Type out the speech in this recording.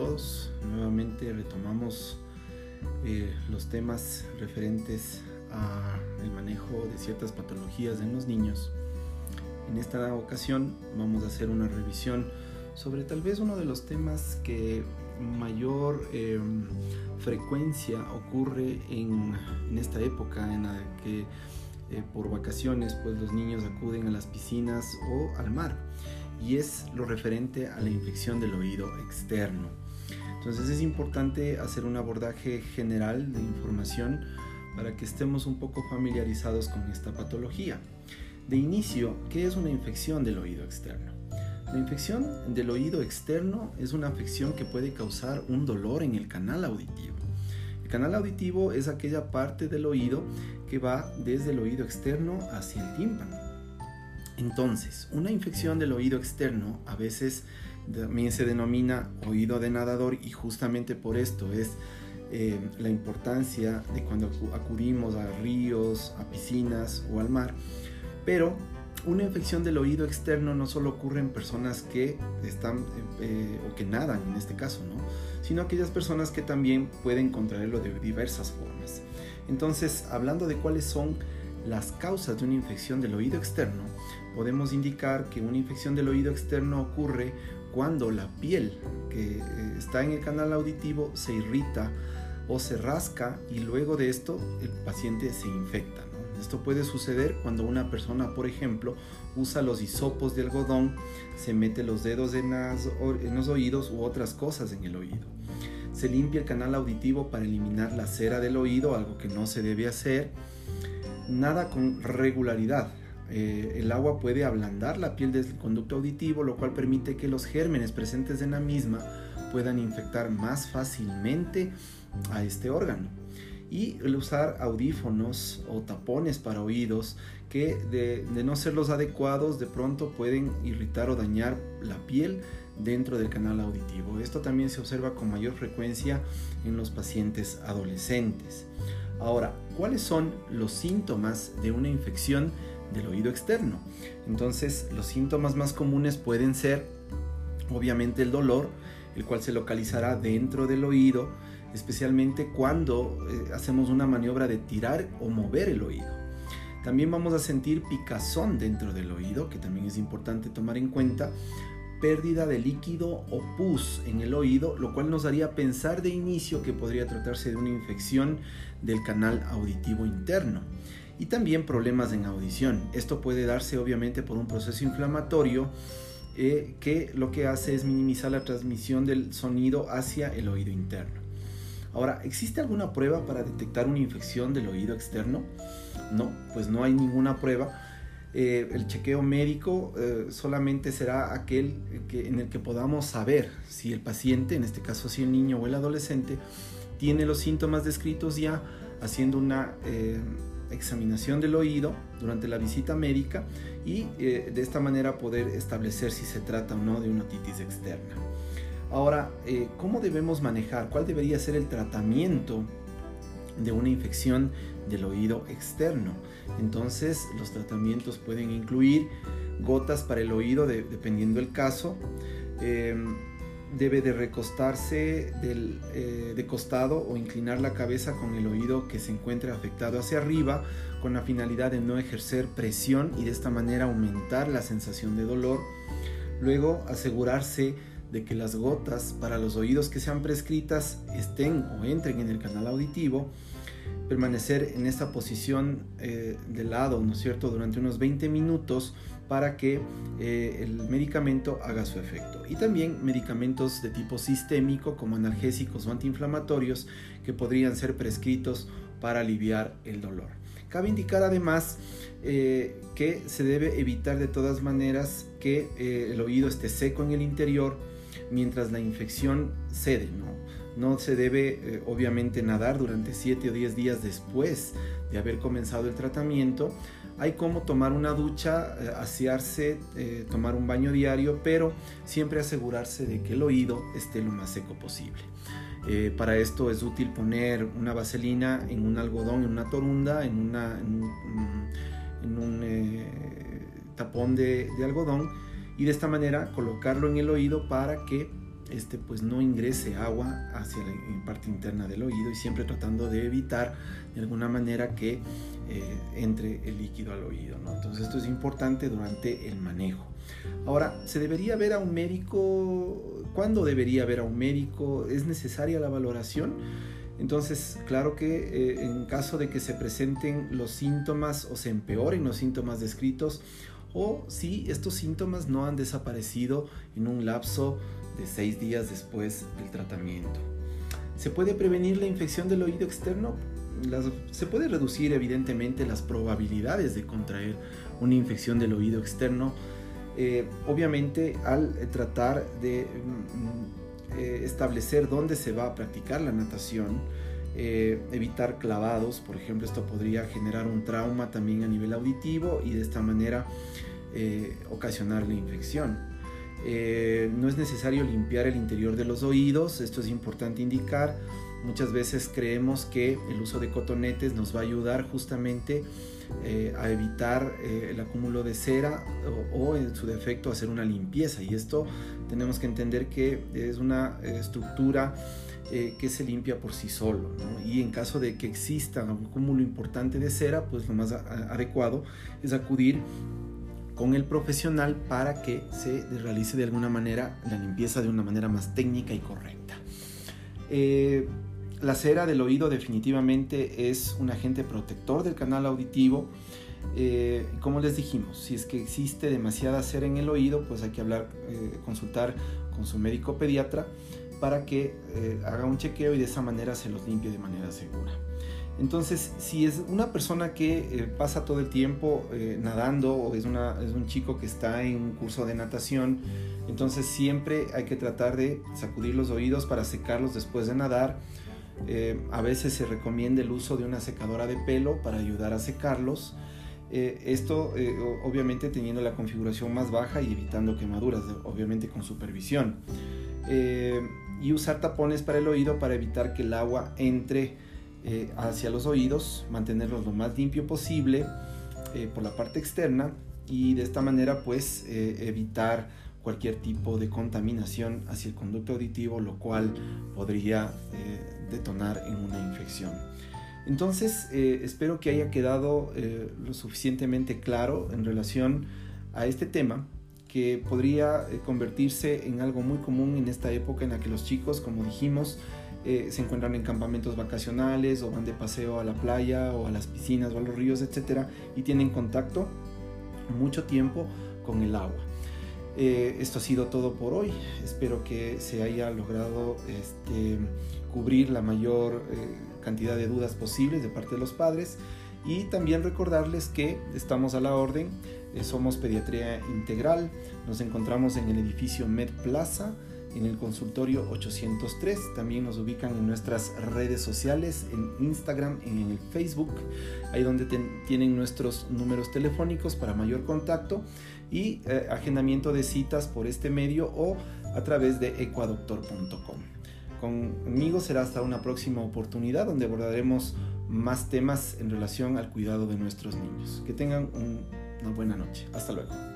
Nuevamente retomamos eh, los temas referentes al manejo de ciertas patologías en los niños. En esta ocasión vamos a hacer una revisión sobre tal vez uno de los temas que mayor em, frecuencia ocurre en, en, esta época en la que eh, por vacaciones pues los niños acuden a las piscinas o al mar y es lo referente a la infección del oído externo. Entonces es importante hacer un abordaje general de información para que estemos un poco familiarizados con esta patología. De inicio, ¿qué es una infección del oído externo? La infección del oído externo es una afección que puede causar un dolor en el canal auditivo. El canal auditivo es aquella parte del oído que va desde el oído externo hacia el tímpano. Entonces, una infección del oído externo a veces también se denomina oído de nadador y justamente por esto es eh, la importancia de cuando acudimos a ríos, a piscinas o al mar. Pero una infección del oído externo no solo ocurre en personas que están eh, o que nadan en este caso, ¿no? sino aquellas personas que también pueden contraerlo de diversas formas. Entonces, hablando de cuáles son las causas de una infección del oído externo, podemos indicar que una infección del oído externo ocurre cuando la piel que eh, está en el canal auditivo se irrita o se rasca y luego de esto el paciente se infecta. Esto puede suceder cuando una persona, por ejemplo, usa los hisopos de algodón, se mete los dedos en, en los oídos u otras cosas en el oído. Se limpia el canal auditivo para eliminar la cera del oído, algo que no se debe hacer. Nada con regularidad, eh, el agua puede ablandar la piel del conducto auditivo, lo cual permite que los gérmenes presentes en la misma puedan infectar más fácilmente a este órgano. Y el usar audífonos o tapones para oídos que de, de no ser los adecuados de pronto pueden irritar o dañar la piel dentro del canal auditivo. Esto también se observa con mayor frecuencia en los pacientes adolescentes. Ahora, ¿cuáles son los síntomas de una infección del oído externo. Entonces los síntomas más comunes pueden ser obviamente el dolor, el cual se localizará dentro del oído, especialmente cuando eh, hacemos una maniobra de tirar o mover el oído. También vamos a sentir picazón dentro del oído, que también es importante tomar en cuenta, pérdida de líquido o pus en el oído, lo cual nos haría pensar de inicio que podría tratarse de una infección del canal auditivo interno y también problemas en audición. Esto puede darse obviamente por un proceso inflamatorio eh, que lo que hace es minimizar la transmisión del sonido hacia el oído interno. Ahora, ¿existe alguna prueba para detectar una infección del oído externo? No, pues no hay ninguna prueba. Eh, el chequeo médico eh, solamente será aquel que, en el que podamos saber si el paciente, en este caso si el niño o el adolescente, tiene los síntomas descritos ya haciendo una examinación del oído durante la visita médica y eh, de esta manera poder establecer si se trata o no de una otitis externa. Ahora, eh, ¿cómo debemos manejar? ¿Cuál debería ser el tratamiento de una infección del oído externo? Entonces, los tratamientos pueden incluir gotas para el oído dependiendo del caso. Em, debe de recostarse eh, de costado o inclinar la cabeza con el oído que se encuentre afectado hacia arriba con la finalidad de no ejercer presión y de esta manera aumentar la sensación de dolor. Luego asegurarse de que las gotas para los oídos que sean prescritas estén o entren en el canal auditivo permanecer en esta posición eh, de lado, ¿no es cierto?, durante unos 20 minutos para que eh, el medicamento haga su efecto. Y también medicamentos de tipo sistémico como analgésicos o antiinflamatorios que podrían ser prescritos para aliviar el dolor. Cabe indicar además eh, que se debe evitar de todas maneras que el oído esté seco en el interior mientras la infección cede. No se debe eh, obviamente nadar durante 7 o 10 días después de haber comenzado el tratamiento. Hay como tomar una ducha, eh, asearse, eh, tomar un baño diario, pero siempre asegurarse de que el oído esté lo más seco posible. para esto es útil poner una vaselina en un algodón, en una torunda, en, un, tapón de algodón y de esta manera colocarlo en el oído para que este pues no ingrese agua hacia la parte interna del oído y siempre tratando de evitar de alguna manera que eh, entre el líquido al oído. ¿no? Entonces esto es importante durante el manejo. Ahora, ¿se debería ver a un médico? ¿Cuándo debería ver a un médico? ¿Es necesaria la valoración? Entonces, claro que eh, en caso de que se presenten los síntomas o se empeoren los síntomas descritos, o si estos síntomas no han desaparecido en un lapso de días después del tratamiento. ¿Se puede prevenir la infección del oído externo? se puede reducir evidentemente las probabilidades de contraer una infección del oído externo, eh, obviamente al tratar de mm, eh, establecer dónde se va a practicar la natación, eh, evitar clavados, por ejemplo, esto podría generar un trauma también a nivel auditivo y de esta manera ocasionar la infección. No es necesario limpiar el interior de los oídos, esto es importante indicar. Muchas veces creemos que el uso de cotonetes nos va a ayudar justamente a evitar el acúmulo de cera o, en su defecto hacer una limpieza y esto tenemos que entender que es una eh, estructura eh, que se limpia por sí solo. Y en caso de que exista un cúmulo importante de cera, pues lo más adecuado es acudir con el profesional para que se realice de alguna manera la limpieza de una manera más técnica y correcta. Eh, la cera del oído definitivamente es un agente protector del canal auditivo eh, como les dijimos, si es que existe demasiada cera en el oído, pues hay que hablar, eh, consultar con su médico pediatra para que haga un chequeo y de esa manera se los limpie de manera segura. Entonces, si es una persona que pasa todo el tiempo nadando o es, es, un chico que está en un curso de natación, entonces siempre hay que tratar de sacudir los oídos para secarlos después de nadar. a veces se recomienda el uso de una secadora de pelo para ayudar a secarlos. Eh, esto eh, obviamente teniendo la configuración más baja y evitando quemaduras, obviamente con supervisión. Eh, y usar tapones para el oído para evitar que el agua entre hacia los oídos, mantenerlos lo más limpio posible por la parte externa y de esta manera pues evitar cualquier tipo de contaminación hacia el conducto auditivo, lo cual podría detonar en una infección. Entonces, eh, espero que haya quedado eh, lo suficientemente claro en relación a este tema que podría eh, convertirse en algo muy común en esta época en la que los chicos, como dijimos, se encuentran en campamentos vacacionales o van de paseo a la playa o a las piscinas o a los ríos, etcétera, y tienen contacto mucho tiempo con el agua. esto ha sido todo por hoy. Espero que se haya logrado este, cubrir la mayor cantidad de dudas posibles de parte de los padres y también recordarles que estamos a la orden, eh, somos pediatría integral, nos encontramos en el edificio Med Plaza, en el consultorio 803, también nos ubican en nuestras redes sociales, en Instagram, en el Facebook, ahí donde tienen nuestros números telefónicos para mayor contacto y eh, agendamiento de citas por este medio o a través de ecuadoctor.com conmigo será hasta una próxima oportunidad donde abordaremos más temas en relación al cuidado de nuestros niños. Que tengan una buena noche. Hasta luego.